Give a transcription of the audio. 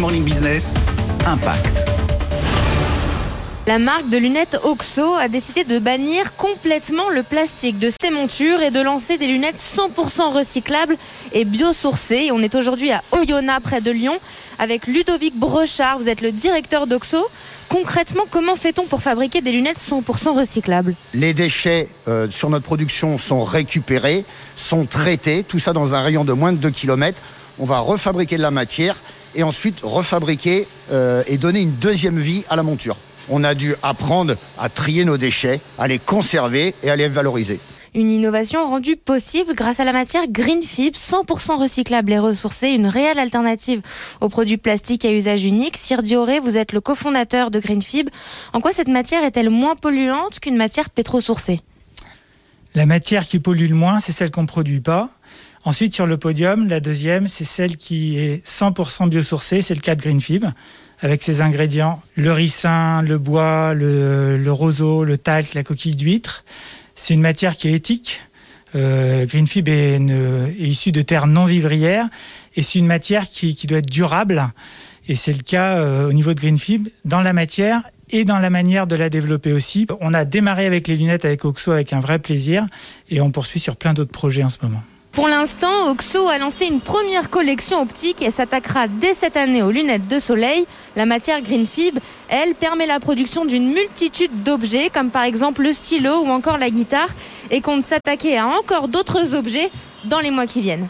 Morning Business, Impact. La marque de lunettes Oxo a décidé de bannir complètement le plastique de ses montures et de lancer des lunettes 100% recyclables et biosourcées. On est aujourd'hui à Oyonnax, près de Lyon, avec Ludovic Brochard. Vous êtes le directeur d'Oxo. Concrètement, comment fait-on pour fabriquer des lunettes 100% recyclables? Les déchets euh, sur notre production sont récupérés, sont traités, tout ça dans un rayon de moins de 2 km. On va refabriquer de la matière et ensuite refabriquer euh, et donner une deuxième vie à la monture. On a dû apprendre à trier nos déchets, à les conserver et à les valoriser. Une innovation rendue possible grâce à la matière Greenfib, 100% recyclable et ressourcée, une réelle alternative aux produits plastiques à usage unique. Sir Dioré, vous êtes le cofondateur de Greenfib. En quoi cette matière est-elle moins polluante qu'une matière pétrosourcée? La matière qui pollue le moins, c'est celle qu'on ne produit pas. Ensuite, sur le podium, la deuxième, c'est celle qui est 100% biosourcée, c'est le cas de Greenfib, avec ses ingrédients le ricin, le bois, le, roseau, le talc, la coquille d'huître. C'est une matière qui est éthique. Euh, Greenfib est, issue de terres non vivrières et c'est une matière qui, qui, doit être durable. Et c'est le cas euh, au niveau de Greenfib dans la matière et dans la manière de la développer aussi. On a démarré avec les lunettes avec Oxo avec un vrai plaisir et on poursuit sur plein d'autres projets en ce moment. Pour l'instant, Oxo a lancé une première collection optique et s'attaquera dès cette année aux lunettes de soleil. La matière Greenfib, elle, permet la production d'une multitude d'objets, comme par exemple le stylo ou encore la guitare, et compte s'attaquer à encore d'autres objets dans les mois qui viennent.